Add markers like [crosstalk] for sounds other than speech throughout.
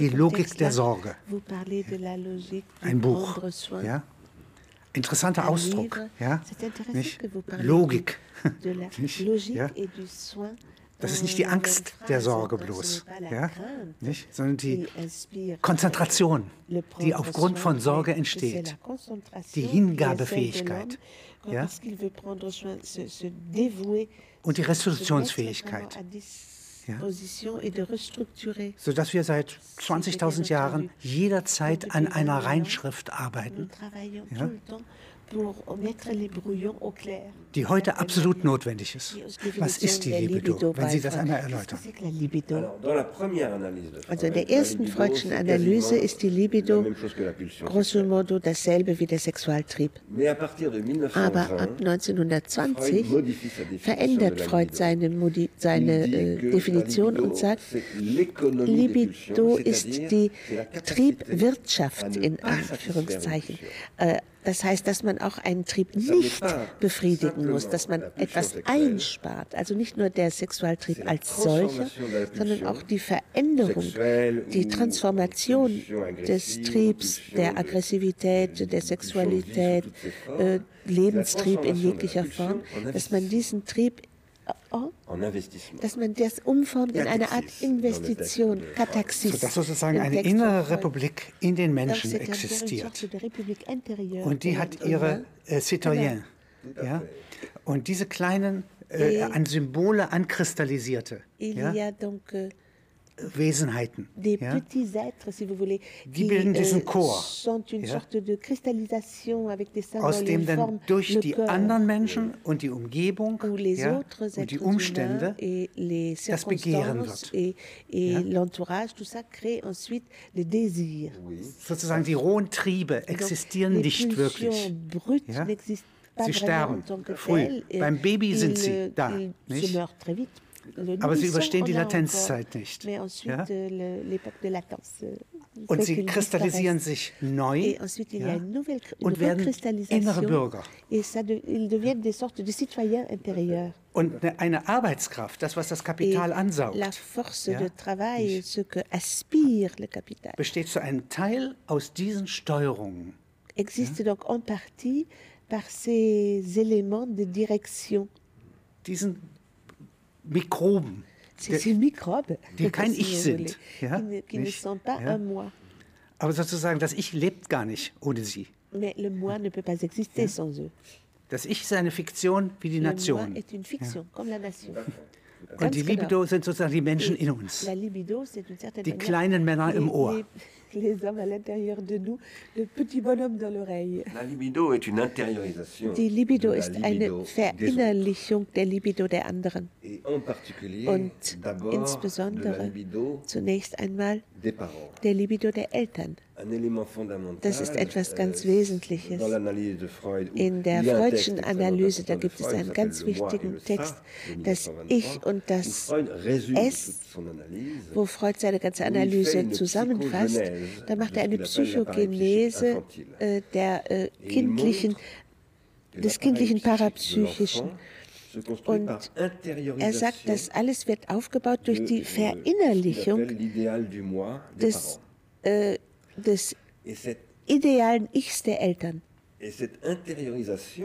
die Logik der Sorge. Ein Buch. Ja? Interessanter Ausdruck. Ja? Nicht? Logik. [laughs] Nicht? Ja? Das ist nicht die Angst der. Sorge bloß, ja? nicht? sondern die Konzentration, die aufgrund von Sorge entsteht. Die Hingabefähigkeit, ja? Und die se restructurer. sodass wir seit 20.000 Jahren jederzeit an einer Reinschrift arbeiten, Ja? Die heute absolut notwendig ist. Was ist die Libido, wenn Sie das einmal erläutern? Also in der ersten Freudschen Analyse ist die Libido grosso modo dasselbe wie der Sexualtrieb. Mais à partir de 1920, Aber ab 1920 Freud modifie sa définition verändert Freud seine, Modi seine äh, Definition und sagt, Libido ist die Triebwirtschaft ne in Anführungszeichen. Äh, Das heißt, dass man auch einen Trieb nicht befriedigen muss, dass man etwas einspart. Also nicht nur der Sexualtrieb als solcher, sondern auch die Veränderung, die Transformation des Triebs, der de- Aggressivität, der Sexualität, äh, Lebenstrieb in jeglicher Form, dass man diesen Trieb. Dass man das umformt in eine Art Investition, Kataxis. Sodass sozusagen eine innere. Republik in den Menschen existiert. Und die hat ihre äh, Citoyens. Ja? Und diese kleinen, äh, an Symbole ankristallisierte ja? Wesenheiten. des Ja? petits êtres, si vous voulez, Die bilden diesen Chor, sont une ja? Aus dem dann durch die anderen Menschen und die Umgebung ja, und die Umstände humains et les das Begehren wird. et, et Ja? l'entourage, tout ça crée ensuite le désir. sozusagen die rohen Triebe Donc, existieren les nicht wirklich. Sie sterben früh. Beim Baby sind sie euh, da, nicht? Aber sie überstehen die Latenzzeit nicht. Ja? euh, euh, Und sie qu'ils kristallisieren sich neu ja, und werden innere Bürger. Und eine- eine Arbeitskraft, das, was das Kapital ansaugt, Ja? besteht zu einem Teil aus diesen Steuerungen. existe donc en partie par ces éléments de direction, diesen Mikroben, ces microbes die [laughs] kein Ich sind, ja, qui, ne, ne nicht? sont pas Ja. un moi. aber sozusagen das Ich lebt gar nicht ohne sie. Mais le moi ne peut pas exister sans eux. Das Ich ist eine Fiktion wie die Le moi Nation. est une fiction, comme la nation. Und die genau. Libido sind sozusagen die Menschen Et in uns. La libido, c'est une certaine Die kleinen Männer im les- Ohr. [laughs] Les, hommes à l'intérieur de nous, le petit bonhomme dans l'oreille. La libido est une intériorisation. Die Libido ist eine. Verinnerlichung der Libido der anderen. Et en particulier, Und insbesondere libido zunächst einmal. Der Libido der Eltern. Das ist etwas ganz äh, Wesentliches. In der Freudschen Analyse, da gibt es einen ganz wichtigen Text, das 1923, Ich und das Es, wo Freud seine ganze Analyse zusammenfasst. Da macht er eine Psychogenese äh, der äh, kindlichen, des kindlichen Parapsychischen. Und er sagt, das alles wird aufgebaut durch die Verinnerlichung des äh, des idealen Ichs der Eltern.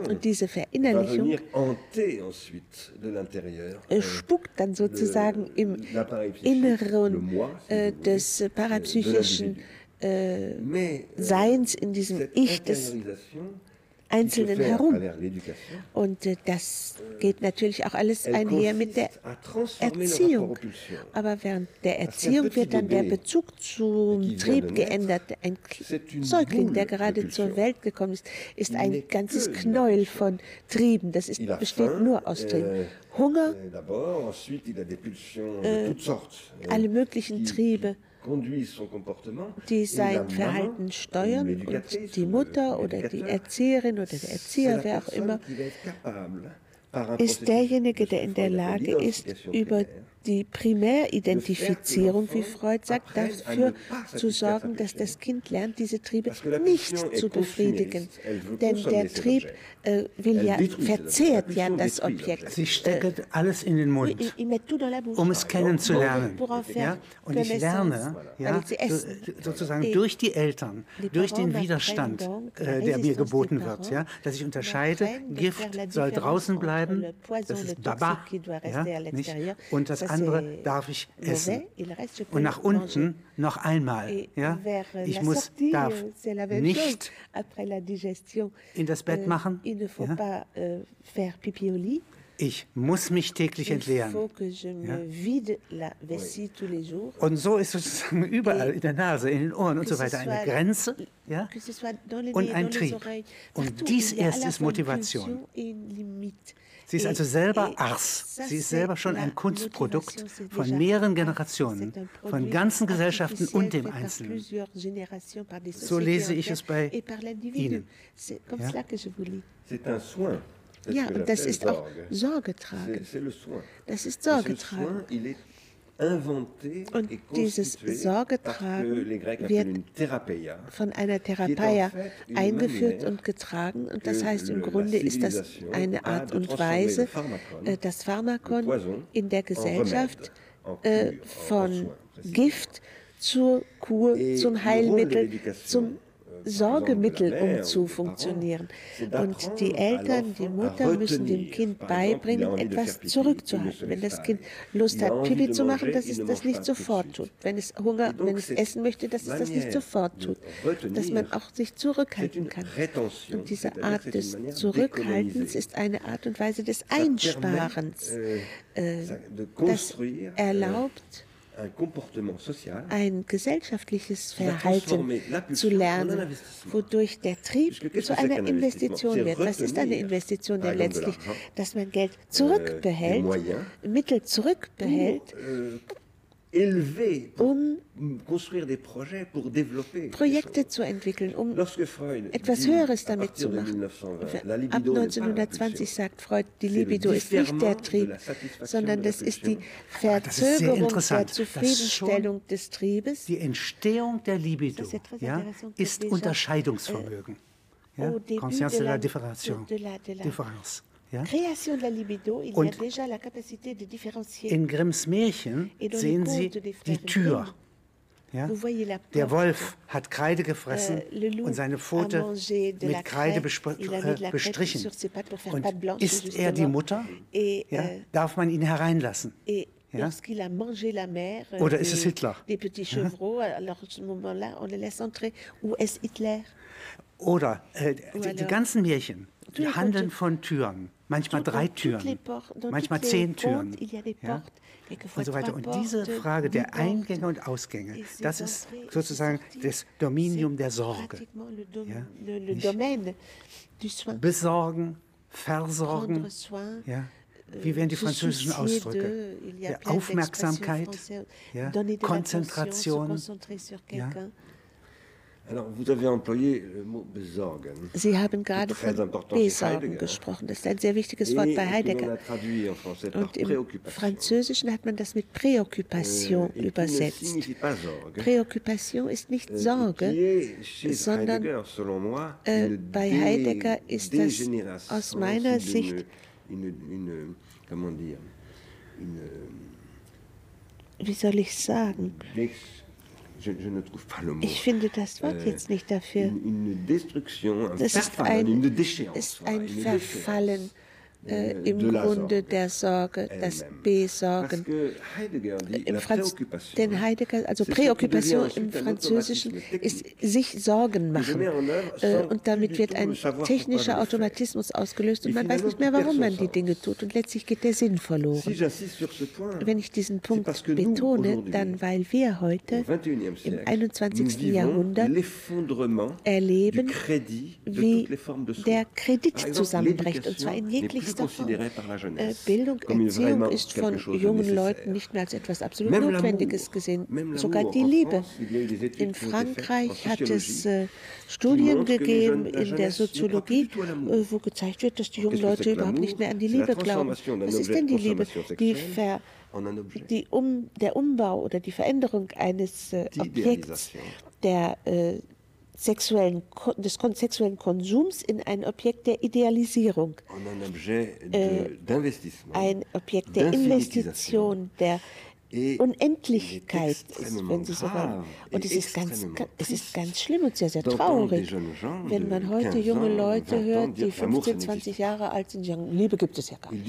Und diese Verinnerlichung äh, euh, spuckt dann sozusagen im Inneren äh, des euh, parapsychischen äh, euh, Seins in diesem Ich des Einzelnen herum. Und äh, das geht natürlich auch alles einher mit der Erziehung. Aber während der Erziehung wird dann der Bezug zum Trieb geändert. Ein Säugling, der gerade zur Welt gekommen ist, ist ein ganzes Knäuel von Trieben. Das ist, besteht nur aus Trieben. euh, Hunger, Äh, alle möglichen Triebe, die sein Verhalten steuern und die Mutter oder die Erzieherin oder der Erzieher, wer auch immer, ist derjenige, de der in der Lage ist, über die Primäridentifizierung, wie Freud sagt, dafür zu sorgen, dass das Kind lernt, diese Triebe nicht zu befriedigen. Denn der Trieb äh, will ja, verzehrt ja das Objekt. Sie steckt alles in den Mund, um es kennenzulernen. Ja? Und ich lerne ja, sozusagen durch die Eltern, durch den Widerstand, äh, der mir geboten wird, ja, dass ich unterscheide, Gift soll draußen bleiben, das ist Baba, ja, nicht? und das andere darf ich essen. Und nach unten noch einmal. Ja? Ich muss, darf nicht in das Bett machen. Ja? Ich muss mich täglich entleeren. Ja? Und so ist sozusagen überall in der Nase, in den Ohren und so weiter eine Grenze ja? und ein Trieb. Und dies erst ist Motivation. Sie ist also selber Ars. Sie ist selber schon ein Kunstprodukt von mehreren Generationen, von ganzen Gesellschaften und dem Einzelnen. So lese ich es bei Ihnen. Ja? Ja, und das ist auch Sorge tragen. Das ist Sorge tragen. Und dieses Sorgetragen wird von einer Therapeia eingeführt und getragen. Und das heißt, im Grunde ist das eine Art und Weise, äh, das Pharmakon in der Gesellschaft äh, von Gift zur Kur, zum Heilmittel, zum Sorgemittel umzufunktionieren. Und die Eltern, die Mutter müssen dem Kind beibringen, etwas zurückzuhalten. Wenn das Kind Lust hat, Pipi zu machen, dass es das nicht sofort tut. Wenn es Hunger, wenn es essen möchte, dass es das nicht sofort tut. Dass man auch sich zurückhalten kann. Und diese Art des Zurückhaltens ist eine Art und Weise des Einsparens, äh, das erlaubt, ein gesellschaftliches Verhalten zu lernen, wodurch der Trieb zu einer Investition wird. Was ist eine Investition? Denn letztlich, dass man Geld zurückbehält, Mittel zurückbehält, um Projekte zu entwickeln, um etwas Höheres damit zu machen. Ab 1920 sagt Freud, die Libido ist nicht der Trieb, sondern das ist die Verzögerung der Zufriedenstellung des Triebes. Die Entstehung der Libido ja, ist Unterscheidungsvermögen. Ja? Conscience de la différence. Ja? Und in Grimms Märchen sehen Sie die Tür. Ja? Der Wolf hat Kreide gefressen euh, und seine Pfote mit Kreide äh, bestrichen. Und ist er die Mutter? Ja? Euh, Darf man ihn hereinlassen? Ja? Oder ist es Hitler? Oder äh, die ganzen Märchen, die handeln von Türen manchmal drei Türen, manchmal zehn Türen ja? und so weiter. Und diese Frage der Eingänge und Ausgänge, das ist sozusagen das Dominium der Sorge. Ja? Besorgen, versorgen, ja? wie wären die französischen Ausdrücke? Ja, Aufmerksamkeit, ja, Konzentration. Ja, Sie haben gerade von Besorgen gesprochen. Das ist ein sehr wichtiges Wort bei Heidegger. Und im Französischen hat man das mit Präoccupation euh, übersetzt. Präoccupation ist nicht euh, Sorge, sondern äh, bei Heidegger ist das aus meiner Sicht wie soll ich sagen? Ich finde das Wort euh, jetzt nicht dafür. Das ist ein, ist ein Verfallen äh, im Grunde der Sorge, das Besorgen. Im Franz denn Heidegger, also Präoccupation im Französischen ist sich Sorgen machen. Äh, und damit wird ein technischer Automatismus ausgelöst und man weiß nicht mehr, warum man die Dinge tut. Und letztlich geht der Sinn verloren. Wenn ich diesen Punkt betone, dann weil wir heute im 21. Jahrhundert erleben, wie der Kredit zusammenbricht, und zwar in jeglichsten äh, Bildung, Erziehung ist von jungen Leuten nicht mehr als etwas absolut Notwendiges gesehen, sogar die Liebe. In Frankreich hat es äh, Studien gegeben in der Soziologie, äh, wo gezeigt wird, dass die jungen Leute überhaupt nicht mehr an die Liebe glauben. Was ist denn die Liebe? Die Ver die um, der Umbau oder die Veränderung eines äh, Objekts der äh, sexuellen, des sexuellen Konsums in ein Objekt der Idealisierung, äh, ein Objekt der Investition, der Unendlichkeit ist, wenn Sie so wollen. Und es ist, ganz, es ist ganz schlimm und sehr, sehr traurig, wenn man heute junge Leute hört, die 15, 20 Jahre alt sind, die sagen, Liebe gibt es ja gar nicht.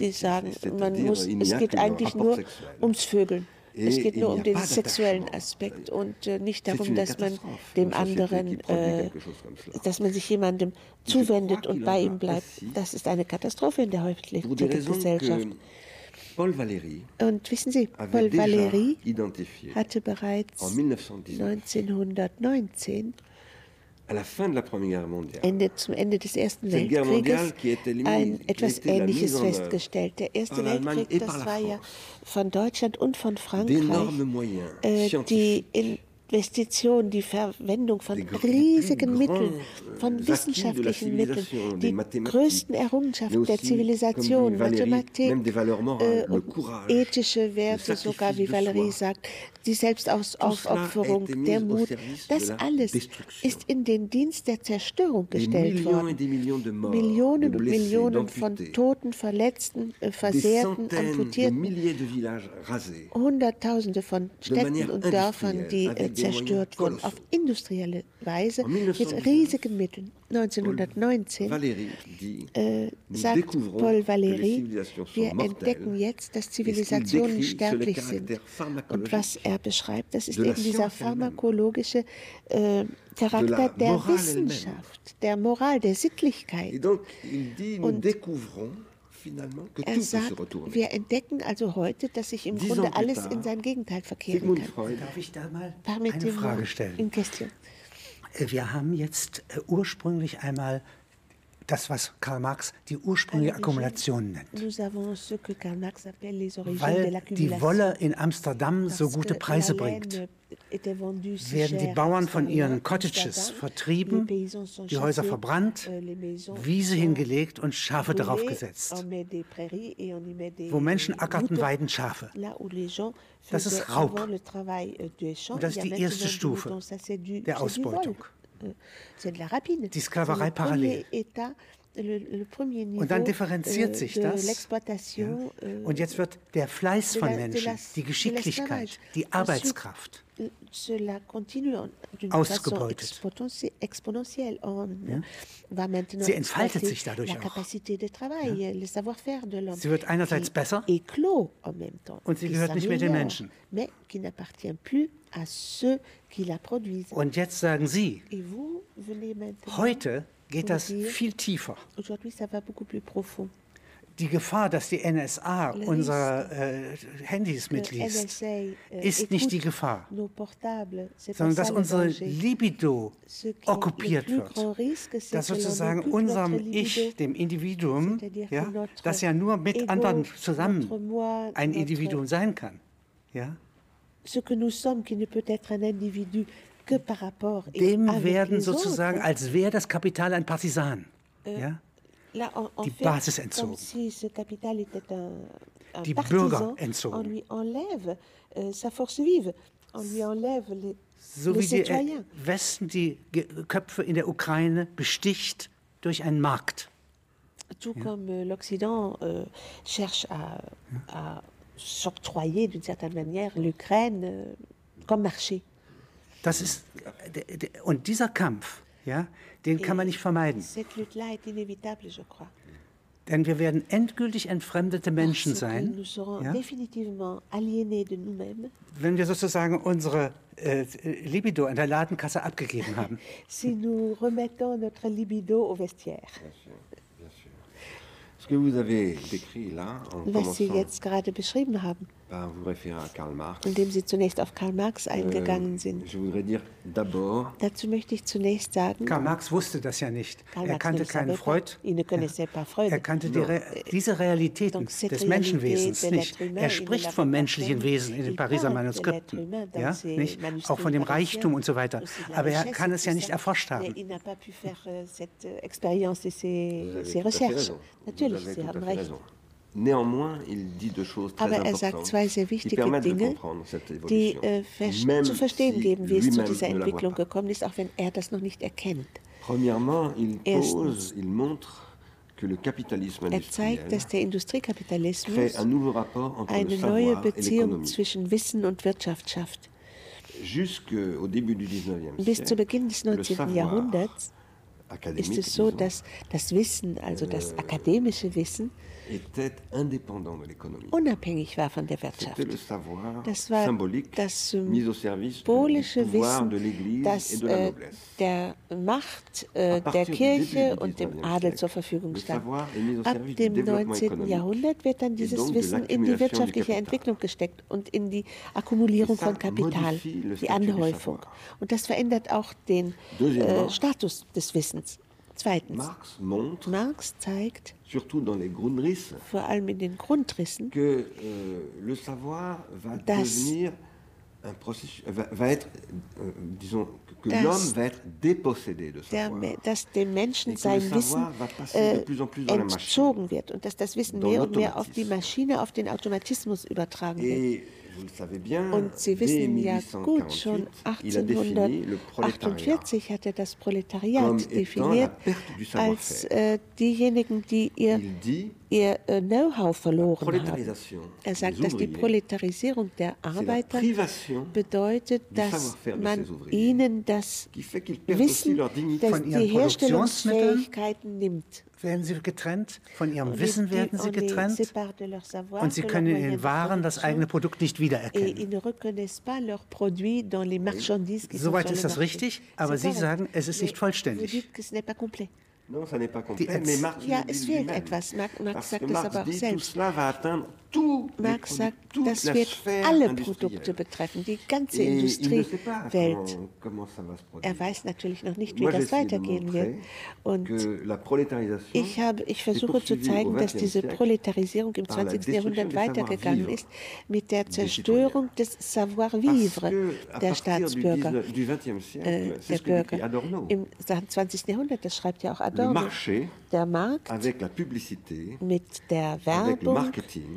Die sagen, man muss, es geht eigentlich nur ums Vögeln. Es geht nur um den sexuellen Aspekt und äh, nicht darum, dass man dem anderen, äh, dass man sich jemandem zuwendet und bei ihm bleibt. Das ist eine Katastrophe in der heutigen Gesellschaft. Paul Valéry Und wissen Sie, Paul Valéry hatte bereits 1919 Ende, zum Ende des Ersten Weltkrieges. ein, etwas Ähnliches festgestellt. Der Erste Weltkrieg, das war ja von Deutschland und von Frankreich, äh, die in Investition, die Verwendung von riesigen Mitteln, von wissenschaftlichen Mitteln, die größten Errungenschaften der Zivilisation, Mathematik, äh, ethische Werte, sogar wie Valerie sagt, die Selbstaufopferung, der Mut, das alles ist in den Dienst der Zerstörung gestellt worden. Millionen und Millionen von Toten, Verletzten, äh, Versehrten, Amputierten, Hunderttausende von Städten und Dörfern, die äh, zerstört wurden auf industrielle Weise mit riesigen Mitteln. 1919 äh, sagt Paul Valéry, wir entdecken jetzt, dass Zivilisationen sterblich sind. Und was er beschreibt, das ist eben dieser pharmakologische äh, Charakter der Wissenschaft, der Moral, der Sittlichkeit. Und er sagt, wir entdecken also heute, dass sich im Grunde alles in sein Gegenteil verkehren kann. Darf ich da mal eine Frage stellen? Äh, wir haben jetzt äh, ursprünglich einmal das, was Karl Marx die ursprüngliche Akkumulation nennt. Weil die Wolle in Amsterdam so gute Preise bringt, werden die Bauern von ihren Cottages vertrieben, die Häuser verbrannt, euh, Wiese hingelegt und Schafe darauf gesetzt. Wo Menschen ackerten, weiden Schafe. Das ist Raub. Euh, und das ist die erste Stufe der Ausbeutung. Euh, die Sklaverei parallel. Und dann differenziert sich das. Ja. Und jetzt wird der Fleiß von Menschen, die Geschicklichkeit, die Arbeitskraft ausgebeutet. Ja. Sie entfaltet sich dadurch auch. Ja. Sie wird einerseits besser und sie gehört nicht mehr den Menschen. Und jetzt sagen Sie, heute geht das viel tiefer. Die Gefahr, dass die NSA unsere äh, Handys mitliest, äh, ist nicht die Gefahr, sondern dass unsere Libido okkupiert wird. Dass sozusagen unserem Ich, dem Individuum, ja, das ja nur mit anderen zusammen ein Individuum sein kann. Ja? Ce que nous sommes, qui ne peut être un individu dem werden sozusagen, als wäre das Kapital ein Partisan, euh, ja? die Basis entzogen, die Bürger entzogen. So wie der Westen die Köpfe in der Ukraine besticht durch einen Markt. Tout comme euh, l'Occident euh, cherche à, à s'octroyer d'une certaine manière l'Ukraine euh, comme marché. Das ist, und dieser Kampf, ja, den kann man nicht vermeiden. Denn wir werden endgültig entfremdete Menschen sein, ja? wenn wir sozusagen unsere äh, Libido an der Ladenkasse abgegeben haben. [laughs] Si nous remettons notre libido au vestiaire. Ce que vous avez décrit là, en Was Sie jetzt gerade beschrieben haben, indem Sie zunächst auf Karl Marx eingegangen euh, sind. Dazu möchte ich zunächst sagen, Karl Marx wusste das ja nicht. Karl er kannte keinen Freud. Er kannte die Re diese Realitäten des Menschenwesens nicht. Er spricht vom menschlichen Wesen in den Pariser Manuskripten, ja? nicht? auch von dem Reichtum und so weiter. Aber er kann es ja nicht erforscht haben. Natürlich, Sie haben recht. Néanmoins, il dit deux choses très Aber er sagt zwei sehr wichtige Dinge, die äh, zu verstehen geben, wie es zu dieser Entwicklung gekommen ist, auch wenn er das noch nicht erkennt. Premièrement, il pose, il montre que le capitalisme er zeigt, dass der Industriekapitalismus eine neue Beziehung zwischen Wissen und Wirtschaft schafft. Bis zu Beginn des 19. Jahrhunderts ist es so, dass das Wissen, also das euh, akademische Wissen, unabhängig war von der Wirtschaft. Das war das symbolische Wissen, das äh, der Macht äh, der Kirche und dem Adel zur Verfügung stand. Ab dem 19. Jahrhundert wird dann dieses Wissen in die wirtschaftliche Entwicklung gesteckt und in die Akkumulierung von Kapital, die Anhäufung. Und das verändert auch den äh, Status des Wissens. Zweitens, Marx, montre, Marx zeigt, surtout dans les Grundrisse, vor allem in den Grundrissen, que euh, le savoir va devenir un processus, va, va être, euh, disons, que l'homme va être dépossédé de savoir. Der, dass dem Menschen sein Wissen äh, entzogen wird und dass das Wissen mehr und mehr auf die Maschine, auf den Automatismus übertragen wird. Und Sie wissen ja gut, schon 1848 hat er das Proletariat definiert als äh, diejenigen, die ihr, ihr äh, Know-how verloren haben. Er sagt, dass die Proletarisierung der Arbeiter bedeutet, dass man ihnen das Wissen, dass die Herstellungsfähigkeiten nimmt werden sie getrennt, von ihrem Wissen werden sie getrennt und sie können in den Waren das eigene Produkt nicht wiedererkennen. Soweit ist das richtig, aber Sie sagen, es ist nicht vollständig. Non, ça n'est pas complet, mais Marx ja, es fehlt etwas. Marx sagt es aber auch selbst. Marx sagt, das wird alle Produkte betreffen, die ganze Industriewelt. Er weiß natürlich noch nicht, wie das weitergehen wird. Und ich, habe, ich versuche zu zeigen, dass diese Proletarisierung im 20. Jahrhundert weitergegangen ist mit der Zerstörung des Savoir-vivre der Staatsbürger, äh, der Bürger. Im 20. Jahrhundert, das schreibt ja auch Adorno, der Markt mit der Werbung,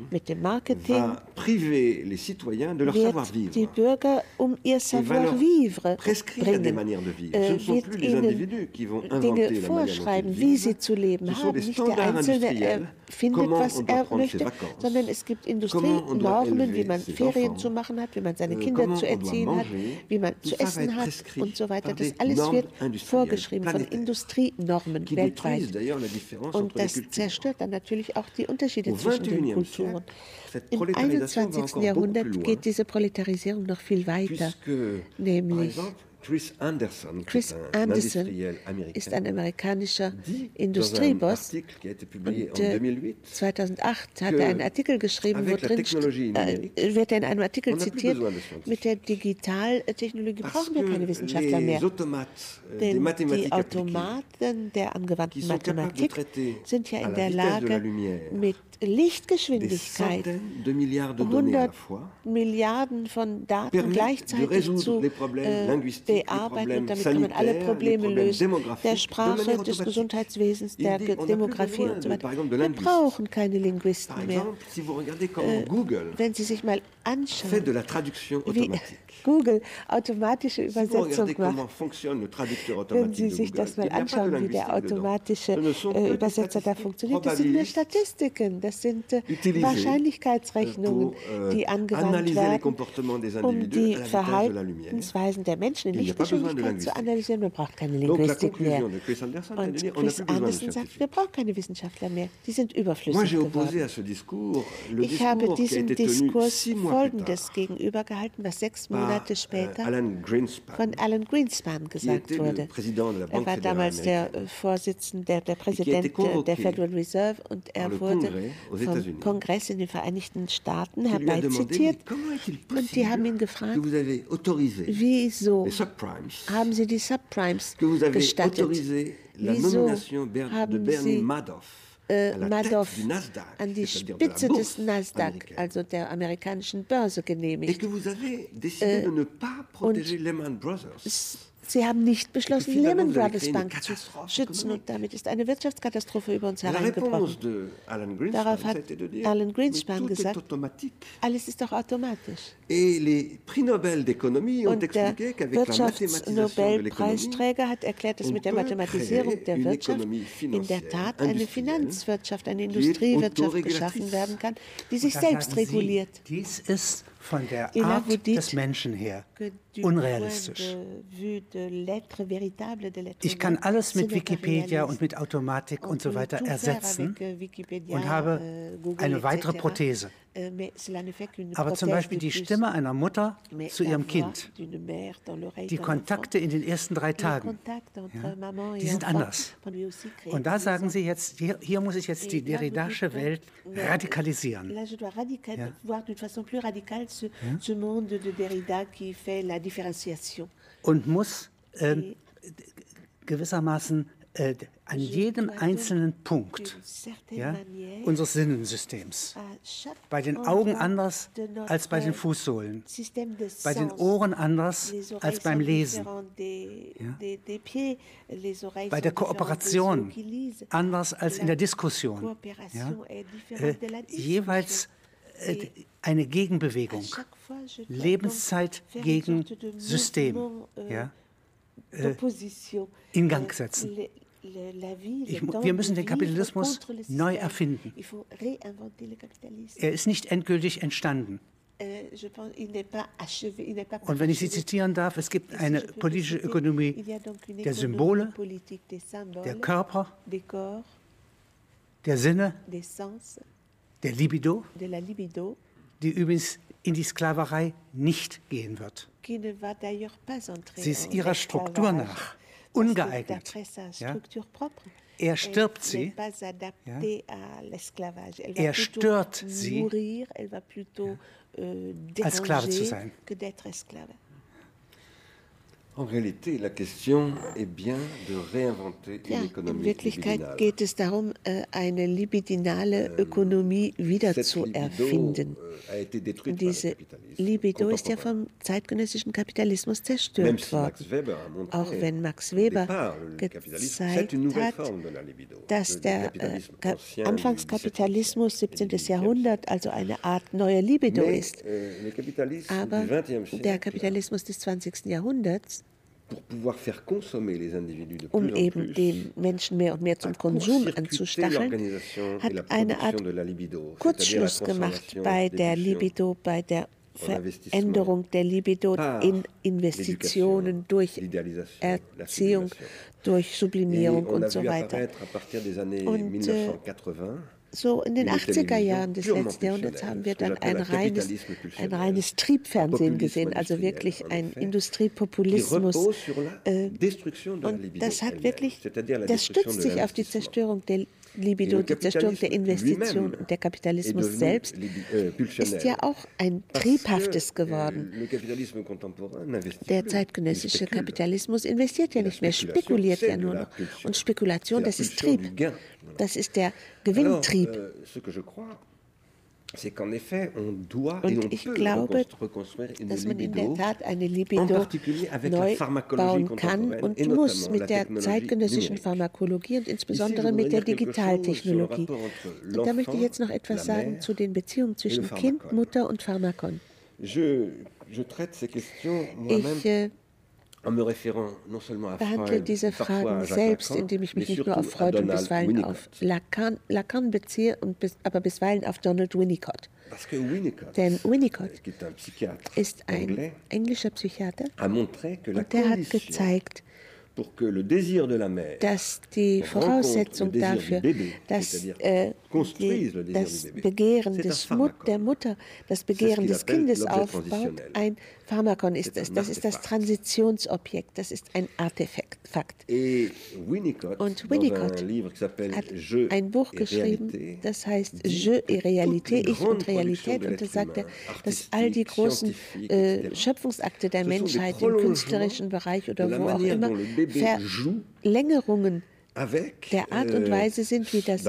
mit dem Marketing priver les citoyens de leur savoir-vivre. Die Bürger um ihr Savoir-vivre bringen. Des manières de vivre. Ce ne sont plus les individus qui vont inventer Dinge vorschreiben, wie sie zu leben haben. Nicht der Einzelne erfindet, was er möchte, sondern es gibt Industrienormen, wie man Ferien zu machen hat, wie man seine euh, Kinder zu erziehen hat, wie man zu essen hat und so weiter. Das alles wird vorgeschrieben von Industrienormen weltweit. Und das zerstört dann natürlich auch die Unterschiede zwischen den Kulturen. Im 21. Jahrhundert geht diese Proletarisierung noch viel weiter, nämlich Chris Anderson, Chris Anderson ist ein amerikanischer Industrieboss. Und, äh, 2008 hat er einen Artikel geschrieben, wo drin äh, wird er in einem Artikel zitiert, mit der Digitaltechnologie brauchen wir keine Wissenschaftler mehr. Euh, Denn die Automaten der angewandten Mathematik sind ja in der Lage, mit Lichtgeschwindigkeit 100 Milliarden von Daten gleichzeitig zu äh, bearbeiten und damit kann man alle Probleme lösen, der Sprache, des Gesundheitswesens, der Demografie und so weiter. Wir brauchen keine Linguisten mehr. Äh, wenn Sie sich mal anschauen, wie Google automatische Übersetzung macht. Wenn Sie sich das mal anschauen, wie der automatische äh, Übersetzer da funktioniert, das sind nur Statistiken, das sind äh, Wahrscheinlichkeitsrechnungen, euh, die angewandt werden, um die Verhaltensweisen der Menschen in Lichtgeschwindigkeit zu analysieren. Man braucht keine Linguistik mehr. Und Chris Anderson sagt, wir brauchen keine Wissenschaftler mehr. Die sind überflüssig geworden. Ich habe diesem Diskurs Folgendes gegenübergehalten, was sechs Monate Monate später von Alan Greenspan gesagt wurde. Er war damals der äh, Vorsitzende, der, der Präsident der Federal Reserve und er wurde vom Kongress in den Vereinigten Staaten herbeizitiert. Und die haben ihn gefragt, wieso haben Sie die Subprimes gestattet? Wieso haben Sie äh, Madoff an die Spitze des Nasdaq, also der amerikanischen Börse, genehmigt. Äh, und Sie haben nicht beschlossen, Lehman Brothers Bank zu schützen und damit ist eine Wirtschaftskatastrophe über uns hereingebrochen. Darauf hat Alan Greenspan gesagt, alles ist doch automatisch. Und der Wirtschaftsnobelpreisträger hat erklärt, dass mit der Mathematisierung der Wirtschaft in der Tat eine Finanzwirtschaft, eine Industriewirtschaft geschaffen werden kann, die sich selbst reguliert. Dies ist von der Art des Menschen her unrealistisch. Ich kann alles mit Wikipedia und mit Automatik und so weiter ersetzen und habe äh, eine weitere Prothese. Euh, Aber zum Beispiel die Stimme einer Mutter zu ihrem Kind, die Kontakte in den ersten drei Tagen, ja, die sind anders. Und da sagen Sie jetzt, hier, hier muss ich jetzt die Derridasche Welt radikalisieren. Ja? Und muss äh, gewissermaßen äh, an jedem einzelnen Punkt ja, unseres Sinnensystems. Bei den Augen anders als bei den Fußsohlen, bei den Ohren anders als beim Lesen, ja, bei der Kooperation anders als in der Diskussion. Ja, äh, jeweils äh, eine Gegenbewegung, Lebenszeit gegen System. Ja, äh, in Gang setzen. Ich, wir müssen den Kapitalismus neu erfinden. Er ist nicht endgültig entstanden. Euh, Und wenn ich Sie zitieren darf, es gibt eine politische Ökonomie der Symbole, der Körper, der Sinne, der Libido, die übrigens in die Sklaverei nicht gehen wird. Sie ist ihrer Struktur nach ungeeignet. Ja? Er stirbt sie. Ja? Er stört sie. Euh, als Sklave zu sein. En réalité, la question est bien de réinventer ja, une in Wirklichkeit geht es darum, äh, eine libidinale ähm, Ökonomie wieder zu erfinden. Äh, diese Libido ist ja vom zeitgenössischen Kapitalismus zerstört worden. Auch wenn Max Weber gezeigt hat, dass der äh, Anfangskapitalismus 17. Jahrhundert also eine Art neuer Libido ist. Euh, Aber der Kapitalismus des 20. Jahrhunderts um eben den Menschen mehr und mehr zum Konsum anzustacheln, hat eine Art Kurzschluss gemacht bei der Libido, bei der Veränderung der Libido in Investitionen durch Erziehung, durch Sublimierung und so weiter. Und äh, so in den 80er Jahren des letzten Jahrhunderts haben wir dann ein reines, ein reines Triebfernsehen gesehen, also wirklich ein Industriepopulismus. Äh, und das hat wirklich, das stützt sich auf die Zerstörung der Libido, die Zerstörung der Investition und der Kapitalismus selbst euh, ist ja auch ein triebhaftes geworden. Der zeitgenössische Kapitalismus investiert ja nicht mehr, spekuliert ja nur noch. Und Spekulation, das ist Trieb. Das ist der Gewinntrieb. Und ich glaube, dass man in der Tat eine Libido neu bauen kann und muss mit der zeitgenössischen Pharmakologie und insbesondere mit der Digitaltechnologie. Und da möchte ich jetzt noch etwas sagen zu den Beziehungen zwischen Kind, Mutter und Pharmakon. Ich äh, behandle diese Fragen selbst, indem ich mich nicht nur auf Freud und bisweilen auf Lacan, Lacan beziehe, und bis, aber bisweilen auf Donald Winnicott. Denn Winnicott ist ein englischer Psychiater und der hat gezeigt, dass die Voraussetzung dafür, dass äh, die, das Begehren des Mut, der Mutter das Begehren des Kindes aufbaut, ein Pharmakon ist es. Das. ist das Transitionsobjekt, das ist ein Artefakt. Und Winnicott hat ein Buch geschrieben, das heißt Je et Réalité, Ich und Realität. Und da sagt er, dass all die großen äh, Schöpfungsakte der Menschheit im künstlerischen Bereich oder wo auch immer Verlängerungen der Art und Weise sind, wie das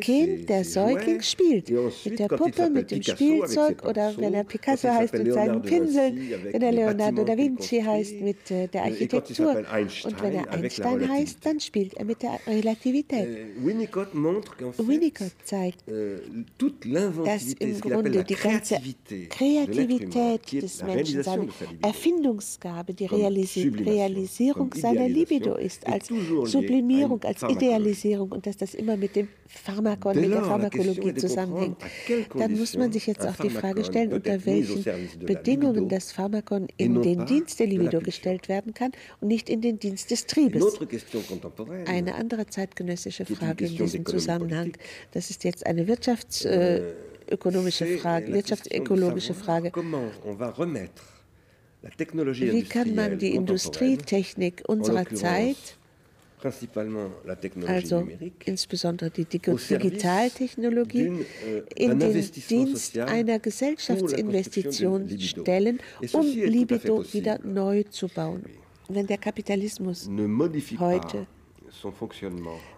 Kind, der Säugling, spielt. Mit der Puppe, mit dem Spielzeug oder wenn er Picasso heißt, mit seinen Pinseln, wenn er Leonardo da Vinci heißt, mit der Architektur. Und wenn er Einstein heißt, dann spielt er mit der Relativität. Winnicott zeigt, dass im Grunde die ganze Kreativität des Menschen, seine Erfindungsgabe, die Realisierung seiner Libido ist, als Sublimierung, als Idealisierung und dass das immer mit dem Pharmakon, mit der Pharmakologie zusammenhängt. Dann muss man sich jetzt auch die Frage stellen, unter welchen Bedingungen das Pharmakon in den Dienst der Libido gestellt werden kann und nicht in den Dienst des Triebes. Eine andere zeitgenössische Frage in diesem Zusammenhang, das ist jetzt eine wirtschaftsökonomische euh, Frage, wirtschaftsökologische Frage. Wie kann man die Industrietechnik unserer Zeit also insbesondere die Digitaltechnologie, euh, in den Dienst einer Gesellschaftsinvestition stellen, um Libido wieder neu zu bauen. Wenn der Kapitalismus heute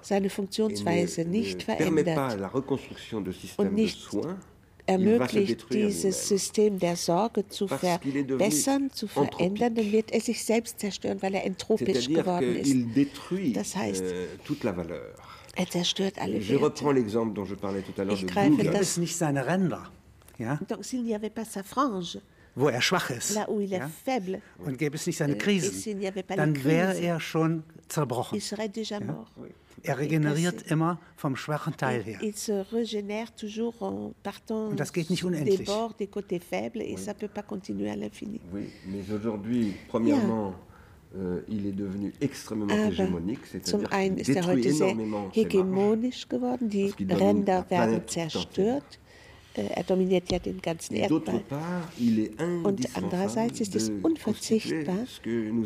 seine Funktionsweise nicht verändert und nicht ermöglicht, dieses System der Sorge zu verbessern, zu verändern, dann wird er sich selbst zerstören, weil er entropisch geworden ist. Das heißt, euh, er zerstört alle Werte. Ich greife das nicht seine Ränder. Ja? Donc s'il n'y avait pas sa frange, wo er schwach ist. ja? Und gäbe es nicht seine Krisen, dann wäre er schon zerbrochen. Ja? Er regeneriert immer vom schwachen Teil her. Und das geht nicht unendlich. Euh, il est devenu extrêmement hégémonique, zum einen ist er heute sehr hegemonisch geworden, die Ränder werden zerstört. Äh, er dominiert ja den ganzen Erdball. Und andererseits ist es unverzichtbar, dass wir,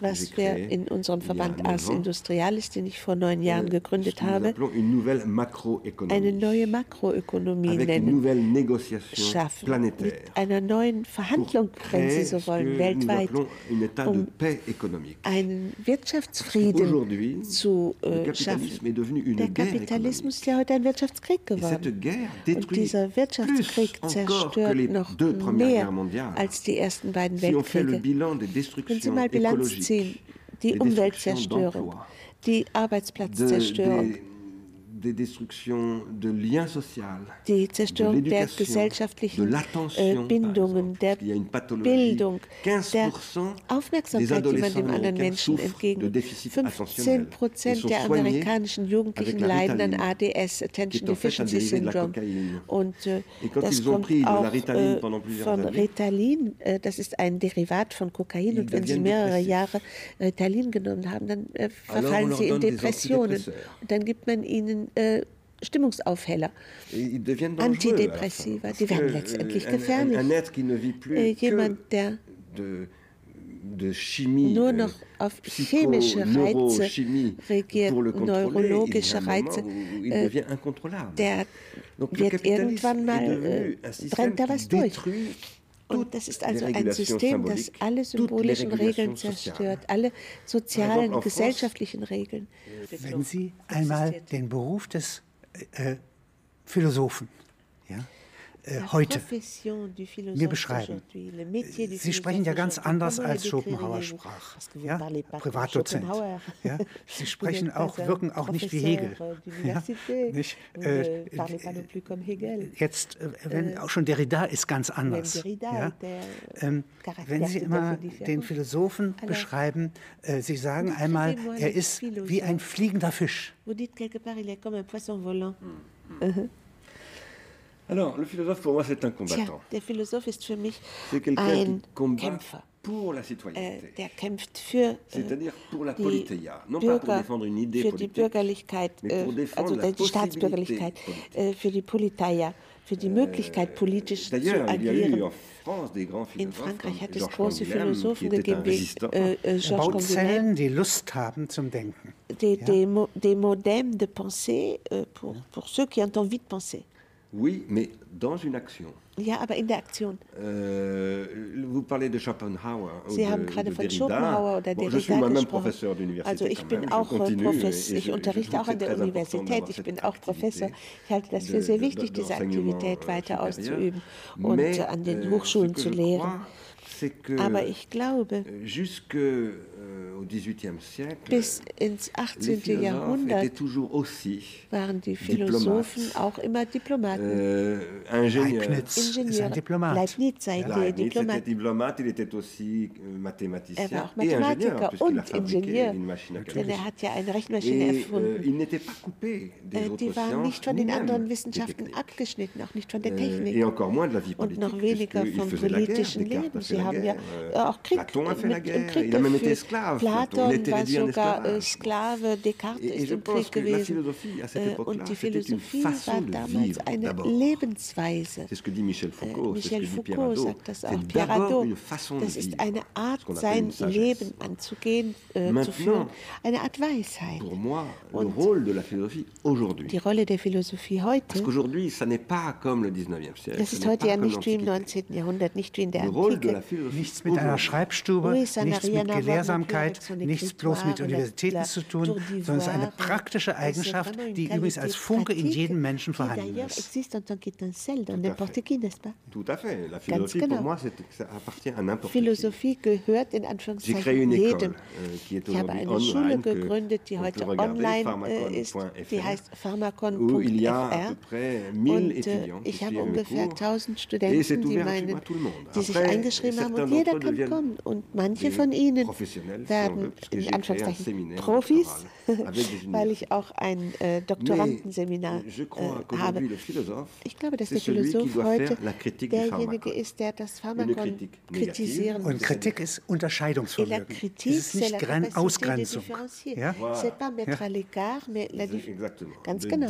was wir in unserem Verband Ars Industrialis, den ich vor neun Jahren euh, gegründet habe, eine neue Makroökonomie nennen, schaffen, mit einer neuen Verhandlung, wenn Sie so wollen, weltweit, um einen Wirtschaftsfrieden zu äh, schaffen. Der Kapitalismus ist ja heute ein Wirtschaftskrieg geworden geworden. Und dieser Wirtschaftskrieg zerstört noch mehr als die ersten beiden Weltkriege. Wenn Sie mal Bilanz ziehen, die Umweltzerstörung, die Arbeitsplatzzerstörung, die Zerstörung der gesellschaftlichen äh, Bindungen, der Bildung, der Aufmerksamkeit, die man dem anderen Menschen entgegnet. 15 Prozent der amerikanischen Jugendlichen leiden an ADS, Attention Deficiency Syndrome. Und äh, das kommt auch äh, von Ritalin. Äh, das ist ein Derivat von Kokain. Und wenn Sie mehrere Jahre Ritalin genommen haben, dann äh, verfallen Sie in Depressionen. Und dann gibt man ihnen äh, Stimmungsaufheller, Antidepressiva, die werden letztendlich gefährlich. Äh, jemand, der nur noch euh, auf chemische Reize regiert, neurologische Reize, äh, der wird irgendwann mal, äh, brennt da was durch. Und das ist also ein System, das alle symbolischen Regeln zerstört, alle sozialen, gesellschaftlichen Regeln. Wenn Sie einmal den Beruf des äh, Philosophen ja, äh, heute mir beschreiben. Sie sprechen ja ganz anders, als Schopenhauer sprach. Ja? Privatdozent. Ja? [laughs] Sie sprechen auch, wirken auch nicht wie Hegel. Ja? Nicht? Äh, jetzt, äh, wenn auch schon Derrida ist ganz anders. Ja? Ähm, wenn Sie immer den Philosophen beschreiben, äh, Sie sagen einmal, er ist wie ein fliegender Fisch. Vous dites quelque part, il est comme un poisson volant. Mhm. Alors, le philosophe, pour moi, c'est un combattant. Tja, der Philosoph ist für mich ein Kämpfer. Pour la citoyenneté. Äh, der kämpft für äh, C'est-à-dire pour la politeia. Non Bürger, pas pour défendre une idée für politique, die Bürgerlichkeit, äh, also die Staatsbürgerlichkeit, äh, für die Politeia, für die Möglichkeit, politisch zu agieren. In Frankreich hat es große Philosophen gegeben, wie äh, Georges die Lust haben zum Denken. Des, ja? des, des modems de pensée euh, pour, pour ceux qui ont envie de penser. Oui, mais dans une action. Ja, aber in der Aktion. Euh, vous parlez de Schopenhauer. Sie haben gerade von Schopenhauer oder bon, Derrida gesprochen. Also ich bin auch Professor, ich unterrichte auch an der Universität, ich bin auch Professor. Ich halte das für sehr wichtig, diese Aktivität weiter auszuüben und an den Hochschulen zu lehren. Aber ich glaube, bis ins 18. Jahrhundert waren die Philosophen auch immer Diplomaten. Euh, Ingenieur. Ingenieur. Leibniz sei ja, Diplomat. Diplomat, il était aussi euh, mathématicien er war auch Mathematiker und Ingenieur, denn er hat ja eine Rechenmaschine euh, erfunden. die waren nicht von den anderen Wissenschaften abgeschnitten, auch nicht von der Technik und noch weniger vom politischen Leben. Sie haben ja auch Krieg, mit, im Krieg geführt. Platon war sogar äh, Sklave, Descartes ist im Krieg gewesen. Äh, und die Philosophie war damals eine Lebensweise. Michel Foucault, Michel Foucault sagt das auch, Pierre Hadot. Das ist eine Art, sein Leben anzugehen, äh, zu führen, eine Art Weisheit. Und die Rolle der Philosophie heute, das ist heute ja nicht wie im 19. Jahrhundert, nicht wie in der Antike. Nichts mit einer Schreibstube, nichts mit Gelehrsamkeit, nichts bloß mit Universitäten zu tun, sondern es ist eine praktische Eigenschaft, die übrigens als Funke in jedem Menschen vorhanden ist. Tout à fait. La philosophie, pour moi, ça appartient à n'importe qui. Philosophie gehört in Anführungszeichen jedem. Euh, ich habe eine Schule gegründet, die heute online äh, ist, die heißt pharmacon.fr. Und äh, ich habe ungefähr 1000 Studenten, die, meinen, die sich eingeschrieben haben und jeder kann kommen. Und manche von ihnen werden in Anführungszeichen Profis, [laughs] weil ich auch ein äh, Doktorandenseminar äh, habe. Ich glaube, dass der Philosoph heute derjenige ist, der das Pharmakon kritisieren muss. Und Kritik ist Unterscheidungsvermögen. Es ist nicht Ausgrenzung. Ja? C'est pas mettre à l'écart, mais la Ganz genau.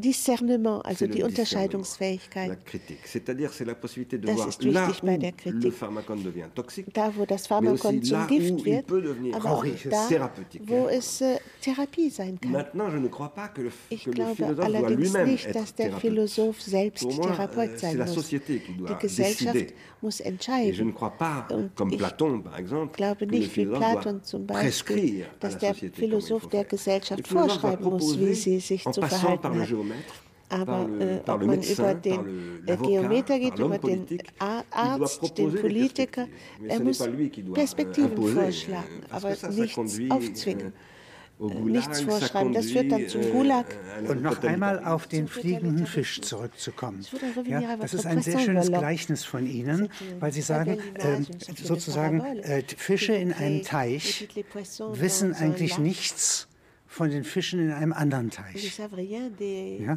Discernement, also die Unterscheidungsfähigkeit. das ist wichtig bei der Kritik. Da, wo das Pharmakon zum Gift wird, aber auch da, wo es äh, Therapie sein kann. Ich glaube allerdings nicht, dass der Philosoph selbst Therapeut euh, sein muss. Die Gesellschaft muss entscheiden. Und ich glaube nicht, wie Platon zum Beispiel, dass der Philosoph der Gesellschaft vorschreiben muss, wie sie sich zu verhalten hat. Aber äh, ob man über den Geometer geht, über den Arzt, den Politiker, er muss Perspektiven vorschlagen, aber nichts aufzwingen nichts vorschreiben. Das führt dann zum Gulag. Und noch einmal auf den fliegenden Fisch zurückzukommen. Ja, das ist ein sehr schönes Gleichnis von Ihnen, weil Sie sagen, äh, sozusagen, äh, Fische in einem Teich wissen eigentlich nichts von den Fischen in einem anderen Teich. Ja?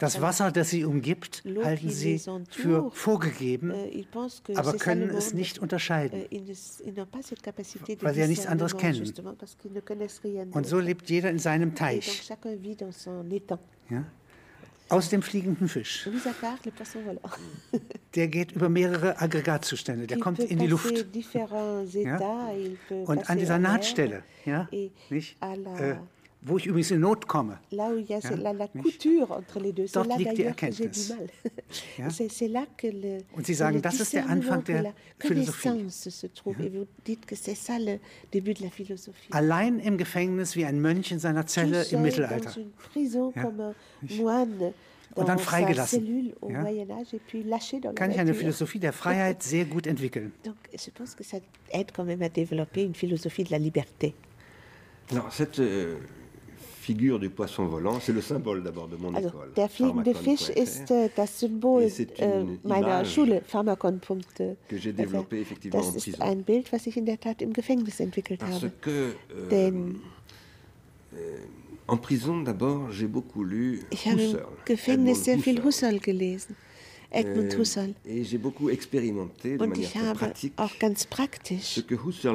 Das Wasser, das sie umgibt, halten sie für vorgegeben, euh, aber können es nicht unterscheiden, euh, weil sie ja nichts anderes kennen. Und so lebt jeder in seinem Teich. Ja? Aus dem fliegenden Fisch. Der geht über mehrere Aggregatzustände, der kommt in die Luft. Ja? Und an dieser Nahtstelle, ja, nicht, äh, wo ich übrigens in Not komme. Ja, Dort liegt die Erkenntnis. [laughs] Ja? [laughs] Und Sie sagen, das ist der Anfang der Philosophie. Allein im Gefängnis wie ein Mönch in seiner Zelle im Mittelalter. Ja? und dann freigelassen. Ja? Kann ich eine Philosophie der Freiheit [laughs] sehr gut entwickeln. Donc, je pense que ça aide quand même à développer une philosophie de la liberté. Non, cette, euh, Figure du poisson volant, c'est le symbole d'abord de mon also, école. Der fliegende Fisch ist äh, das Symbol äh, meiner Schule, Pharmakon.fr. Que j'ai développé effectivement das ist ein Bild, was ich in der Tat im Gefängnis entwickelt Parce habe. Que, euh, Denn euh, en prison d'abord, j'ai beaucoup lu ich habe im Gefängnis sehr viel Husserl gelesen. Edmund Husserl. Und ich habe auch ganz praktisch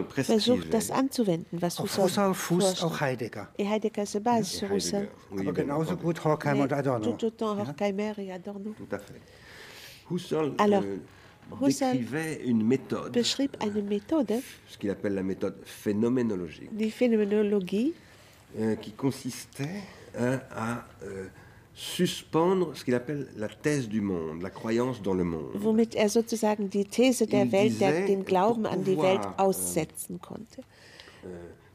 versucht, das anzuwenden, was Husserl Husserl fußt auch Heidegger. Et Heidegger se base sur Husserl. Aber genauso gut Horkheimer und Adorno. Tout autant Horkheimer et Adorno. Tout à fait. Husserl, Alors, euh, Husserl une méthode, beschrieb eine Methode, ce qu'il appelle la méthode phénoménologique, die Phänomenologie, euh, qui consistait hein, à euh, suspendre ce qu'il appelle la thèse du monde, la croyance dans le monde. Womit er sozusagen die These der Il Welt, der, den Glauben an die Welt aussetzen konnte. Euh,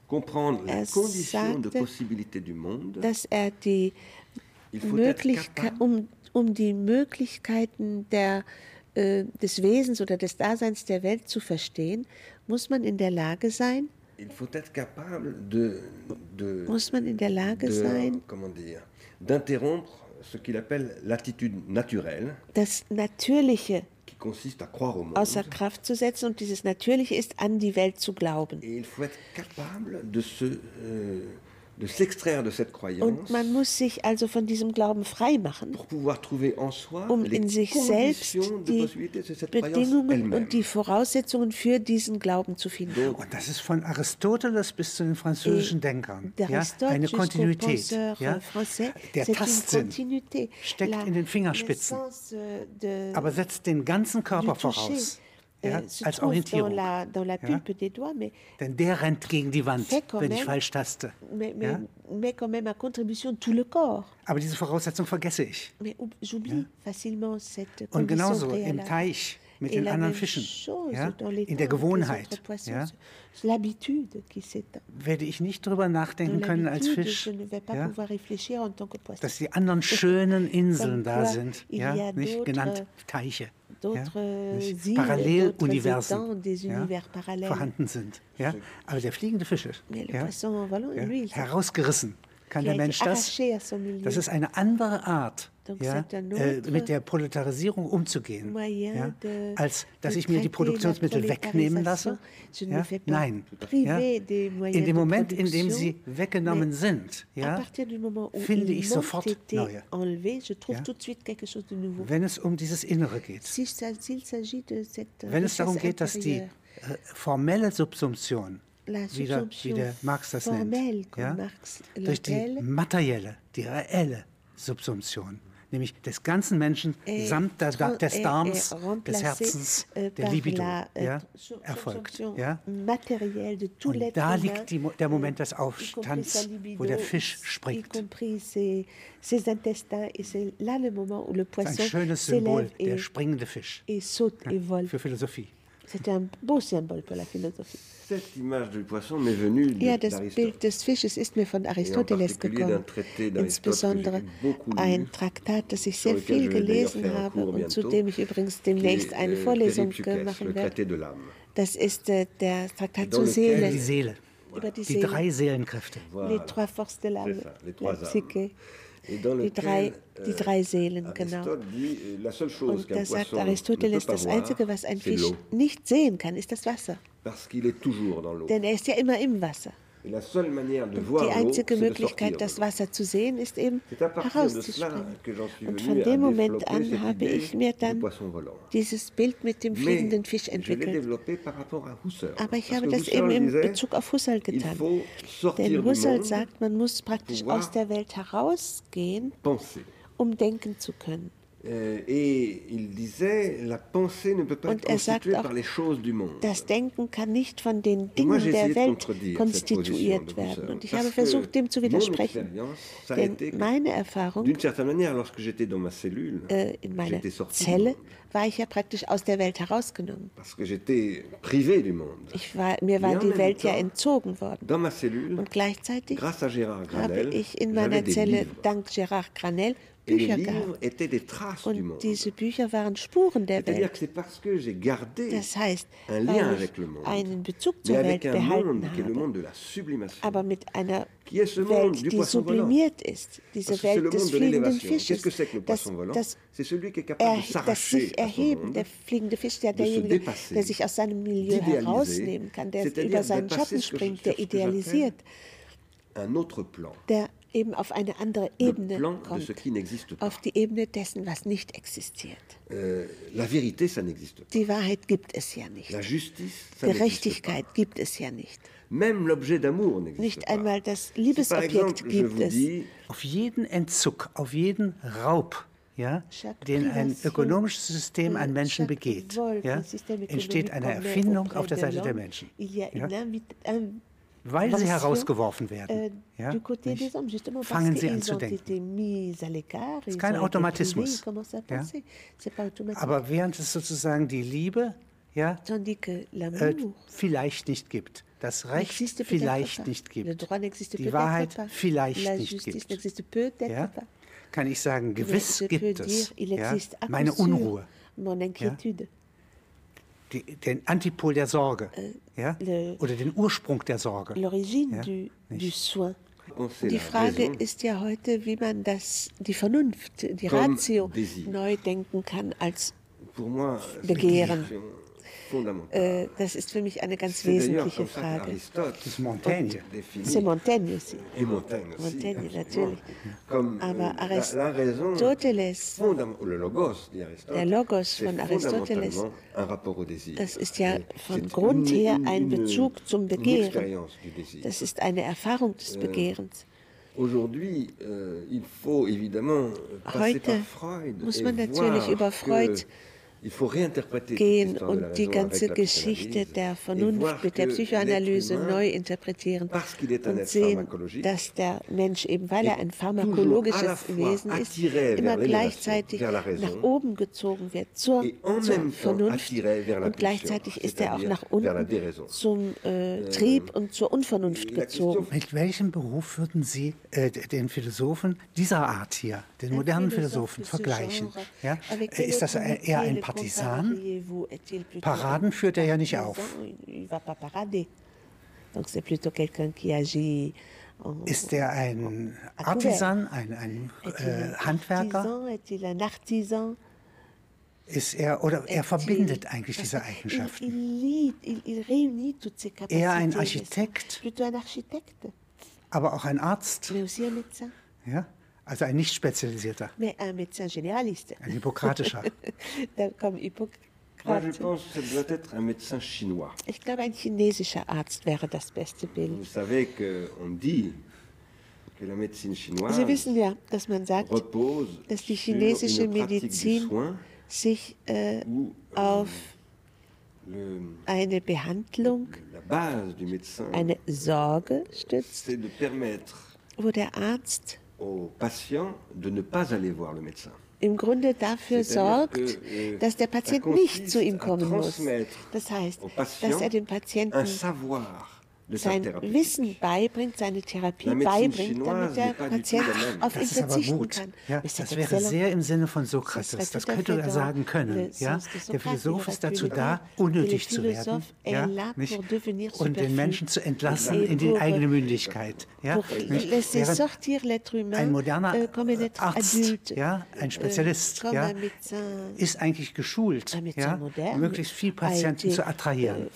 comprendre er la condition de possibilité du monde. Dass er die Möglichkeit, um, um die Möglichkeiten der, äh, des Wesens oder des Daseins der Welt zu verstehen, muss man in der Lage sein, Il faut être capable de, de, muss man in der Lage de, sein, comment dire, d'interrompre ce qu'il appelle l'attitude naturelle. Das Natürliche qui consiste à croire au monde. außer Kraft zu setzen und dieses Natürliche ist, an die Welt zu glauben. Et il faut être capable de se euh, de s'extraire de cette croyance. Und man muss sich also von diesem Glauben frei machen, pour pouvoir trouver en soi um in sich selbst die Bedingungen und die Voraussetzungen für diesen Glauben zu finden. Und das ist von Aristoteles bis zu den französischen Denkern ja, eine Kontinuität. Ja? Der Tastsinn steckt in den Fingerspitzen, aber setzt den ganzen Körper voraus. Ja, als Orientierung. Dans la, dans la pulpe ja? des doigts, mais Denn der rennt gegen die Wand, wenn ich falsch taste. Mais, mais, ja? mais quand même à contribution tout le corps. Aber diese Voraussetzung vergesse ich. Mais j'oublie facilement cette Und genauso im Teich mit den anderen Fischen, ja, in der Gewohnheit, ja, werde ich nicht darüber nachdenken können als Fisch, ja, dass die anderen [laughs] schönen Inseln da sind, ja, nicht genannt Teiche, ja, Paralleluniversen ja, vorhanden sind. Ja, aber der fliegende Fisch ist ja, herausgerissen. Kann der Mensch das? Das ist eine andere Art, ja, äh, mit der Proletarisierung umzugehen, ja, als dass ich mir die Produktionsmittel wegnehmen lasse. Ja, nein. Ja, in dem Moment, in dem sie weggenommen sind, ja, finde ich sofort neue. Wenn es um dieses Innere geht. Wenn es darum geht, dass die äh, formelle Subsumption wie der, wie der Marx das nennt, ja? durch die materielle, die reelle Subsumption, nämlich des ganzen Menschen samt der, des Darms, des Herzens, euh, der Libido, euh, ja, erfolgt. Ja? Und da liegt die, der Moment des Aufstands, wo der Fisch springt. Das ist ein schönes Symbol, der springende Fisch für Philosophie. C'est un beau symbole pour la philosophie. Cette image du poisson m'est venue ja, das Bild des Fisches ist mir von Aristoteles gekommen, insbesondere ein Traktat, das ich sehr viel gelesen habe und zu dem ich übrigens demnächst eine euh, Vorlesung machen werde. Das ist äh, der Traktat zur Seele. Die Seele. Über die, die drei Seelenkräfte. Les trois forces de l'âme, la psyché die drei, die euh, drei Seelen, genau. Und da sagt Aristoteles, das Einzige, was ein Fisch nicht sehen kann, ist das Wasser. Denn er ist ja immer im Wasser. Die einzige Möglichkeit, das Wasser zu sehen, ist eben herauszuspringen. Und von dem Moment an habe ich mir dann dieses Bild mit dem fliegenden Fisch entwickelt. Aber ich habe das eben in Bezug auf Husserl getan. Denn Husserl sagt, man muss praktisch aus der Welt herausgehen, um denken zu können. Euh, ne les choses du monde. Das Denken kann nicht von den Dingen der Welt konstituiert werden. Und ich habe versucht, dem zu widersprechen. Denn meine Erfahrung, äh, in meiner Zelle, war ich ja praktisch aus der Welt herausgenommen. Ich war, mir war die Welt ja entzogen worden. Und gleichzeitig habe ich in meiner Zelle, dank Gérard Granel, Bücher gehabt. Und diese Bücher waren Spuren der Welt. Das heißt, weil ich einen Bezug zur Welt behalten habe, aber mit einer Welt, die sublimiert ist, diese Welt des fliegenden Fisches. Das, das, er, das sich erheben, der fliegende Fisch, der derjenige, der sich aus seinem Milieu herausnehmen kann, der über seinen Schatten springt, der idealisiert, der eben auf eine andere Ebene kommt, auf die Ebene dessen, was nicht existiert. La vérité, ça pas. Die Wahrheit gibt es ja nicht. La justice, ça Gerechtigkeit gibt es ja nicht. Nicht einmal das Liebesobjekt gibt es. Auf jeden Entzug, auf jeden Raub, ja, den ein ökonomisches System an Menschen begeht, ja, entsteht eine Erfindung auf der Seite der Menschen. Ja? Weil sie herausgeworfen werden, äh, ja, fangen sie an zu denken. Das ist kein Automatismus. Ja. Aber während es sozusagen die Liebe ja, äh, vielleicht nicht gibt, das Recht vielleicht nicht gibt, die Wahrheit vielleicht nicht gibt, ja, kann ich sagen, gewiss gibt es ja, meine Unruhe. Ja, die, den Antipol der Sorge äh, ja? oder den Ursprung der Sorge. L'origine ja? du, du soin. Die Frage ist ja heute, wie man das, die Vernunft, die Ratio neu denken kann als Begehren. Äh, das ist für mich eine ganz wesentliche Frage. Das ist Montaigne. [laughs] C'est Montaigne aussi. Montaigne, natürlich. Aber Aristoteles, der Logos von Aristoteles, das ist ja von Grund her ein Bezug zum Begehren. Das ist eine Erfahrung des Begehrens. Euh, Heute muss man natürlich über Freud gehen und die ganze Geschichte der Vernunft mit der Psychoanalyse neu interpretieren und sehen, dass der Mensch, eben weil er ein pharmakologisches Wesen ist, immer gleichzeitig nach oben gezogen wird zur, zur Vernunft und gleichzeitig ist er auch nach unten zum äh, euh, Trieb und zur Unvernunft gezogen. Mit welchem Beruf würden Sie äh, den Philosophen dieser Art hier, den modernen Philosophen, vergleichen? Ja? Ist das eher ein Partisan? Paraden führt er ja nicht auf. Ist er ein Artisan, ein, ein äh, Handwerker? Ist er, oder er verbindet eigentlich diese Eigenschaften. Er ein Architekt, aber auch ein Arzt. Ja? Also ein nicht spezialisierter. Mais [laughs] un médecin généraliste. Ein hippokratischer. Comme Ich glaube, ein chinesischer Arzt wäre das beste Bild. Vous savez que on dit que la médecine chinoise Sie wissen ja, dass man sagt, dass die chinesische Medizin sich äh, auf eine Behandlung, eine Sorge stützt, wo der Arzt au patient de ne pas aller voir le médecin. Im Grunde dafür sorgt, euh, dass der Patient nicht zu ihm kommen muss. Das heißt, dass er dem Patienten sein Wissen beibringt, seine Therapie beibringt, damit der Patient auf ihn verzichten kann. Ja, das wäre sehr im Sinne von Sokrates. Das könnte er sagen können. Ja? Der Philosoph ist dazu da, unnötig zu werden ja? nicht? und den Menschen zu entlassen in die eigene Mündigkeit. Ja? Ein moderner euh, Arzt, ja? ein euh, Spezialist, ja? ist eigentlich geschult, ja? möglichst viel Patienten zu attrahieren. Euh,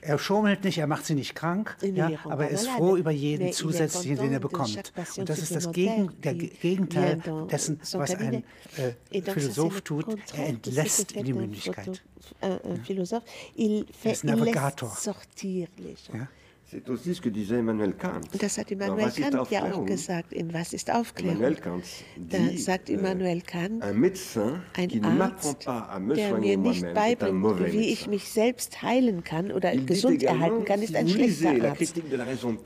er schummelt nicht, er macht sie nicht krank, ja, aber er ist froh über jeden zusätzlichen, den er bekommt. Und das ist das Gegen, der Gegenteil dessen, was ein äh, Philosoph tut. Er entlässt in die Mündigkeit. Ein Philosoph, il il? Das hat Immanuel Kant ja auch gesagt, in Was ist Aufklärung? Da sagt Immanuel Kant, ein Arzt, der mir nicht beibringt, wie ich mich selbst heilen kann oder gesund erhalten kann, ist ein schlechter Arzt.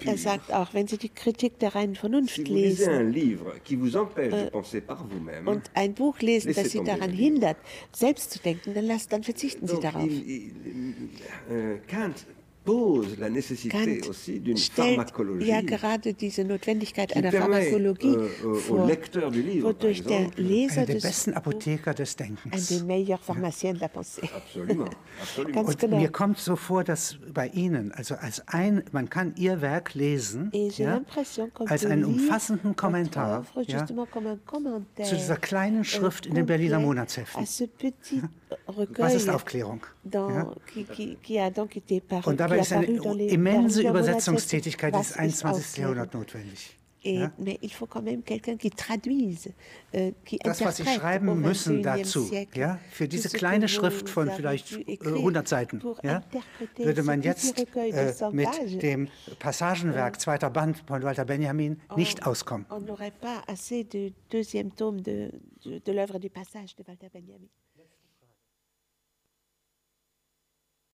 Er sagt auch, wenn Sie die Kritik der reinen Vernunft lesen äh, und ein Buch lesen, das Sie daran hindert, selbst zu denken, dann, dann verzichten Sie darauf. Euh, Kant pose la d'une pharmacologie ja gerade diese Notwendigkeit einer Pharmakologie euh, vor, wodurch der Leser des besten Apotheker des Denkens. Un des meilleurs pharmaciens de la pensée. Absolument, [laughs] absolument. Und genau. mir kommt so vor, dass bei Ihnen, also als ein, man kann Ihr Werk lesen, ja, als einen umfassenden Kommentar ja, zu dieser kleinen Schrift in den Berliner Monatsheften. [laughs] Was ist Aufklärung? Ja? Und dabei ist eine immense Übersetzungstätigkeit des 21. Jahrhunderts notwendig. Ja? Euh, qui Das, was Sie schreiben müssen dazu, ja, für diese kleine Schrift von vielleicht äh, 100 Seiten, ja, würde man jetzt äh, mit dem Passagenwerk zweiter Band von Walter Benjamin nicht auskommen. On n'aurait pas assez de deuxième tome de, de l'œuvre du Passage de Walter Benjamin.